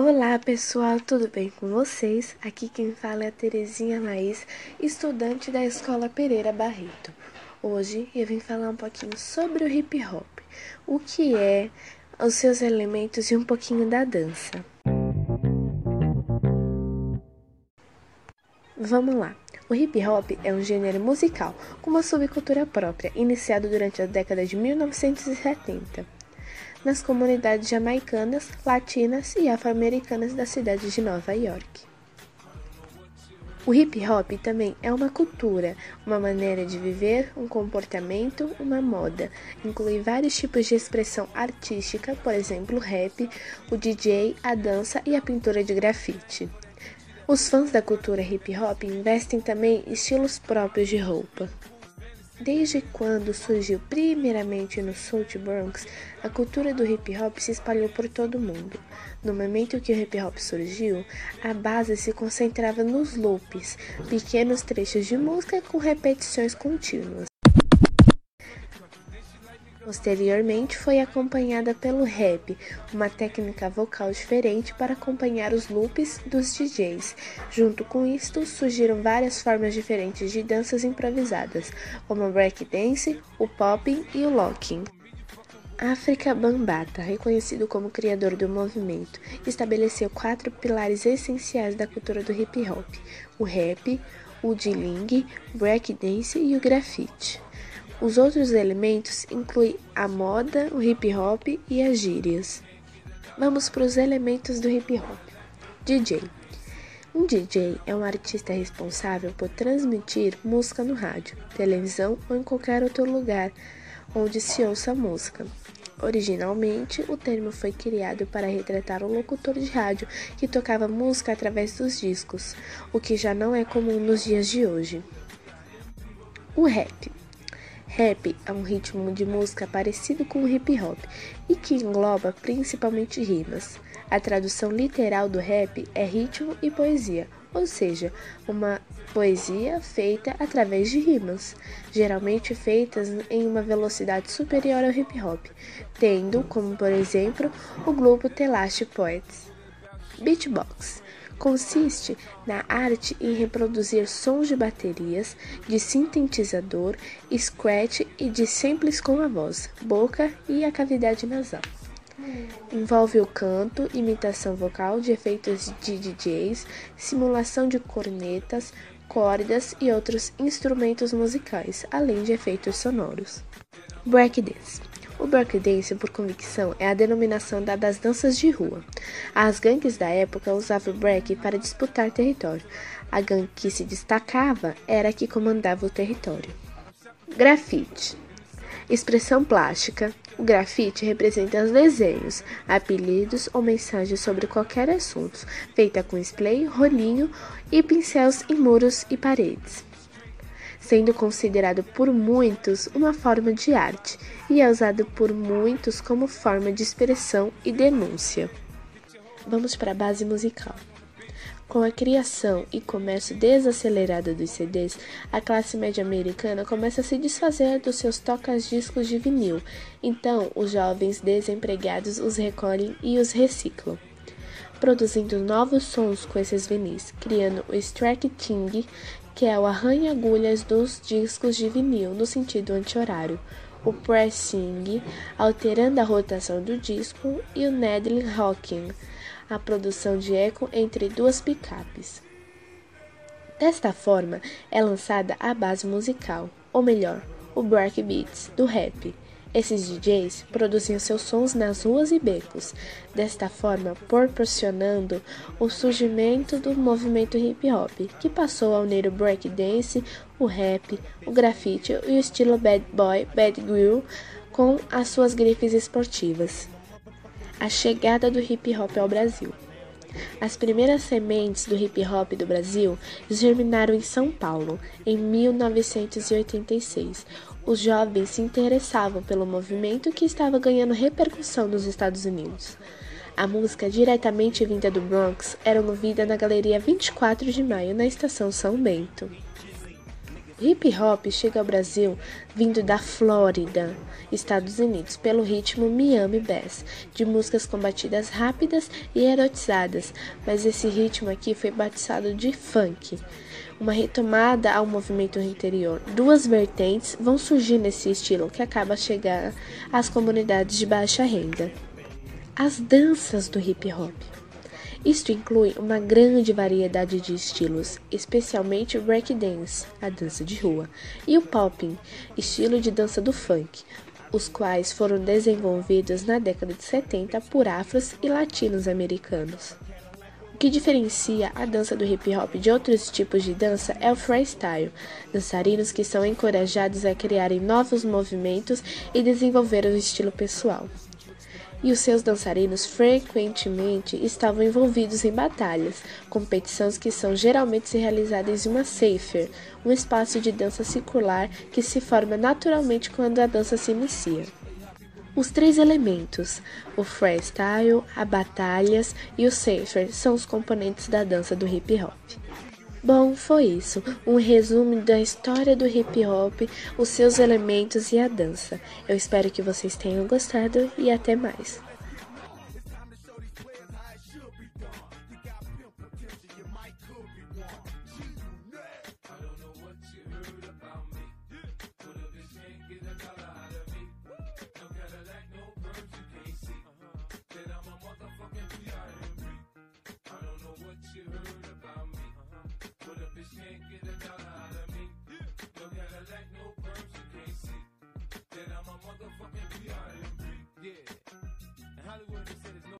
Olá pessoal, tudo bem com vocês? Aqui quem fala é a Terezinha Laís, estudante da Escola Pereira Barreto. Hoje eu vim falar um pouquinho sobre o hip hop, o que é, os seus elementos e um pouquinho da dança. Vamos lá. O hip hop é um gênero musical com uma subcultura própria, iniciado durante a década de 1970 nas comunidades jamaicanas, latinas e afro-americanas da cidade de Nova York. O hip hop também é uma cultura, uma maneira de viver, um comportamento, uma moda. Inclui vários tipos de expressão artística, por exemplo, o rap, o DJ, a dança e a pintura de grafite. Os fãs da cultura hip hop investem também estilos próprios de roupa. Desde quando surgiu primeiramente no South Bronx, a cultura do hip hop se espalhou por todo o mundo. No momento que o hip hop surgiu, a base se concentrava nos loops, pequenos trechos de música com repetições contínuas. Posteriormente, foi acompanhada pelo rap, uma técnica vocal diferente para acompanhar os loops dos DJs. Junto com isto, surgiram várias formas diferentes de danças improvisadas, como o breakdance, o popping e o locking. África Bambata, reconhecido como criador do movimento, estabeleceu quatro pilares essenciais da cultura do hip hop: o rap, o diling, o breakdance e o grafite. Os outros elementos incluem a moda, o hip hop e as gírias. Vamos para os elementos do hip hop. DJ. Um DJ é um artista responsável por transmitir música no rádio, televisão ou em qualquer outro lugar onde se ouça música. Originalmente, o termo foi criado para retratar o locutor de rádio que tocava música através dos discos, o que já não é comum nos dias de hoje. O rap. Rap é um ritmo de música parecido com o hip hop e que engloba principalmente rimas. A tradução literal do rap é ritmo e poesia, ou seja, uma poesia feita através de rimas, geralmente feitas em uma velocidade superior ao hip hop, tendo como por exemplo o grupo Telash Poets. Beatbox consiste na arte em reproduzir sons de baterias, de sintetizador, scratch e de samples com a voz, boca e a cavidade nasal. Envolve o canto, imitação vocal de efeitos de DJs, simulação de cornetas, cordas e outros instrumentos musicais, além de efeitos sonoros. Breakdance o breakdance, por convicção, é a denominação dada às danças de rua. As gangues da época usavam o break para disputar território. A gangue que se destacava era a que comandava o território. Grafite Expressão plástica. O grafite representa os desenhos, apelidos ou mensagens sobre qualquer assunto, feita com spray, rolinho e pincéis em muros e paredes sendo considerado por muitos uma forma de arte e é usado por muitos como forma de expressão e denúncia. Vamos para a base musical. Com a criação e comércio desacelerado dos CDs, a classe média americana começa a se desfazer dos seus tocas-discos de vinil, então os jovens desempregados os recolhem e os reciclam produzindo novos sons com esses vinis, criando o Stacking, que é o arranha-agulhas dos discos de vinil no sentido anti-horário, o pressing, alterando a rotação do disco, e o needling rocking, a produção de eco entre duas picapes. Desta forma, é lançada a base musical, ou melhor, o breakbeats do rap esses DJs produziam seus sons nas ruas e becos, desta forma proporcionando o surgimento do movimento hip hop, que passou a unir o breakdance, o rap, o grafite e o estilo bad boy, bad girl com as suas grifes esportivas. A chegada do hip hop ao Brasil. As primeiras sementes do hip hop do Brasil germinaram em São Paulo em 1986. Os jovens se interessavam pelo movimento que estava ganhando repercussão nos Estados Unidos. A música diretamente vinda do Bronx era ouvida na Galeria 24 de Maio na estação São Bento. Hip hop chega ao Brasil vindo da Flórida, Estados Unidos, pelo ritmo Miami Bass, de músicas com batidas rápidas e erotizadas, mas esse ritmo aqui foi batizado de funk. Uma retomada ao movimento interior. Duas vertentes vão surgir nesse estilo que acaba chegando às comunidades de baixa renda. As danças do hip hop. Isto inclui uma grande variedade de estilos, especialmente o breakdance, a dança de rua, e o popping, estilo de dança do funk, os quais foram desenvolvidos na década de 70 por afros e latinos americanos. O que diferencia a dança do hip hop de outros tipos de dança é o freestyle, dançarinos que são encorajados a criarem novos movimentos e desenvolver o estilo pessoal e os seus dançarinos frequentemente estavam envolvidos em batalhas, competições que são geralmente realizadas em uma cipher, um espaço de dança circular que se forma naturalmente quando a dança se inicia. Os três elementos, o freestyle, a batalhas e o cipher, são os componentes da dança do hip hop. Bom, foi isso. Um resumo da história do hip hop, os seus elementos e a dança. Eu espero que vocês tenham gostado e até mais. Yeah. In Hollywood, they said there's no